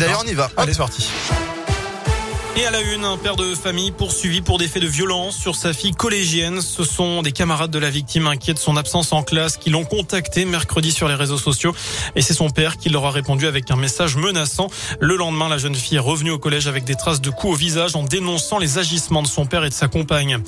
D'ailleurs, on y va. Allez, c'est parti. Et à la une, un père de famille poursuivi pour des faits de violence sur sa fille collégienne. Ce sont des camarades de la victime inquiets de son absence en classe qui l'ont contacté mercredi sur les réseaux sociaux. Et c'est son père qui leur a répondu avec un message menaçant. Le lendemain, la jeune fille est revenue au collège avec des traces de coups au visage en dénonçant les agissements de son père et de sa compagne.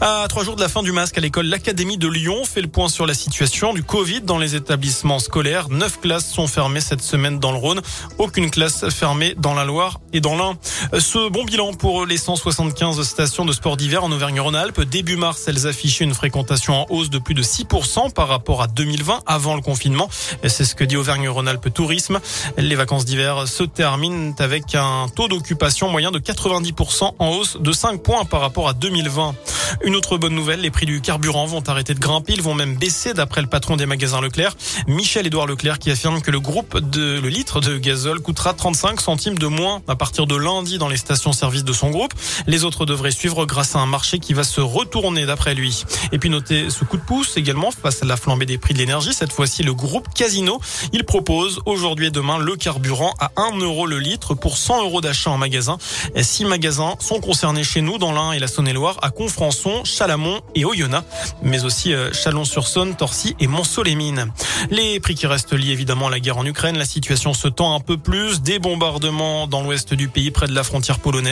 À trois jours de la fin du masque à l'école, l'Académie de Lyon fait le point sur la situation du Covid dans les établissements scolaires. Neuf classes sont fermées cette semaine dans le Rhône. Aucune classe fermée dans la Loire et dans l'Ain. Ce bon bilan pour les 175 stations de sport d'hiver en Auvergne-Rhône-Alpes. Début mars, elles affichaient une fréquentation en hausse de plus de 6% par rapport à 2020 avant le confinement. C'est ce que dit Auvergne-Rhône-Alpes Tourisme. Les vacances d'hiver se terminent avec un taux d'occupation moyen de 90% en hausse de 5 points par rapport à 2020. Une autre bonne nouvelle, les prix du carburant vont arrêter de grimper, ils vont même baisser d'après le patron des magasins Leclerc, Michel-Édouard Leclerc, qui affirme que le groupe de le litre de gazole coûtera 35 centimes de moins à partir de lundi dans les stations-service de son groupe. Les autres devraient suivre grâce à un marché qui va se retourner d'après lui. Et puis notez ce coup de pouce également face à la flambée des prix de l'énergie. Cette fois-ci, le groupe Casino, il propose aujourd'hui et demain le carburant à 1 euro le litre pour 100 euros d'achat en magasin. Six magasins sont concernés chez nous dans l'Ain et la Saône-et-Loire à Confrance Chalamont et Oyonnax, mais aussi euh, Chalon-sur-Saône, Torcy et Monceau-les-Mines. Les prix qui restent liés évidemment à la guerre en Ukraine, la situation se tend un peu plus, des bombardements dans l'ouest du pays près de la frontière polonaise.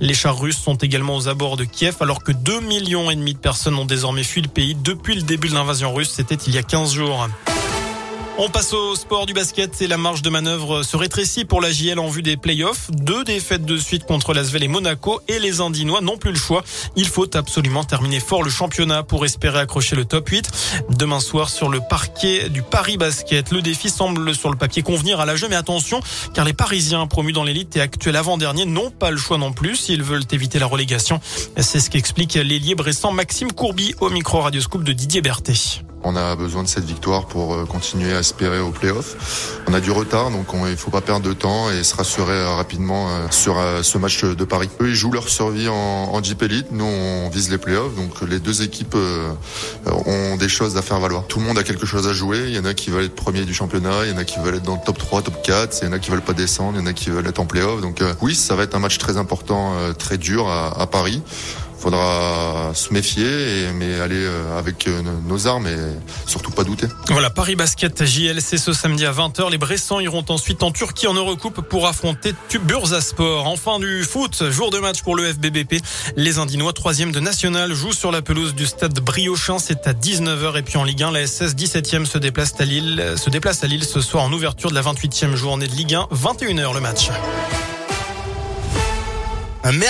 Les chars russes sont également aux abords de Kiev alors que 2 millions et demi de personnes ont désormais fui le pays depuis le début de l'invasion russe, c'était il y a 15 jours. On passe au sport du basket et la marge de manœuvre se rétrécit pour la JL en vue des playoffs. Deux défaites de suite contre l'Asvel et Monaco et les Indinois n'ont plus le choix. Il faut absolument terminer fort le championnat pour espérer accrocher le top 8. Demain soir sur le parquet du Paris Basket, le défi semble sur le papier convenir à la jeu, mais attention car les Parisiens promus dans l'élite et actuels avant-dernier n'ont pas le choix non plus s'ils veulent éviter la relégation. C'est ce qu'explique l'ailier récent Maxime Courby au micro radioscope de Didier Berthet. On a besoin de cette victoire pour euh, continuer à espérer au playoff. On a du retard, donc il ne faut pas perdre de temps et se rassurer euh, rapidement euh, sur ce match de Paris. Eux, ils jouent leur survie en, en Jeep Elite. Nous, on vise les playoffs. Donc les deux équipes ont des choses à faire valoir. Tout le monde a quelque chose à jouer. Il y en a qui veulent être premier du championnat, il y en a qui veulent être dans le top 3, top 4, il y en a qui veulent pas descendre, il y en a qui veulent être en playoff. Donc oui, ça va être un match très important, très dur à Paris faudra se méfier, mais aller euh, avec euh, nos armes et surtout pas douter. Voilà, Paris Basket JLC ce samedi à 20h. Les Bressans iront ensuite en Turquie en Eurocoupe pour affronter Bursaspor. Enfin du foot, jour de match pour le FBBP. Les Indinois, troisième de national, jouent sur la pelouse du stade Briochin. C'est à 19h. Et puis en Ligue 1, la SS 17e se déplace à Lille, se déplace à Lille ce soir en ouverture de la 28e journée de Ligue 1. 21h le match. Merci.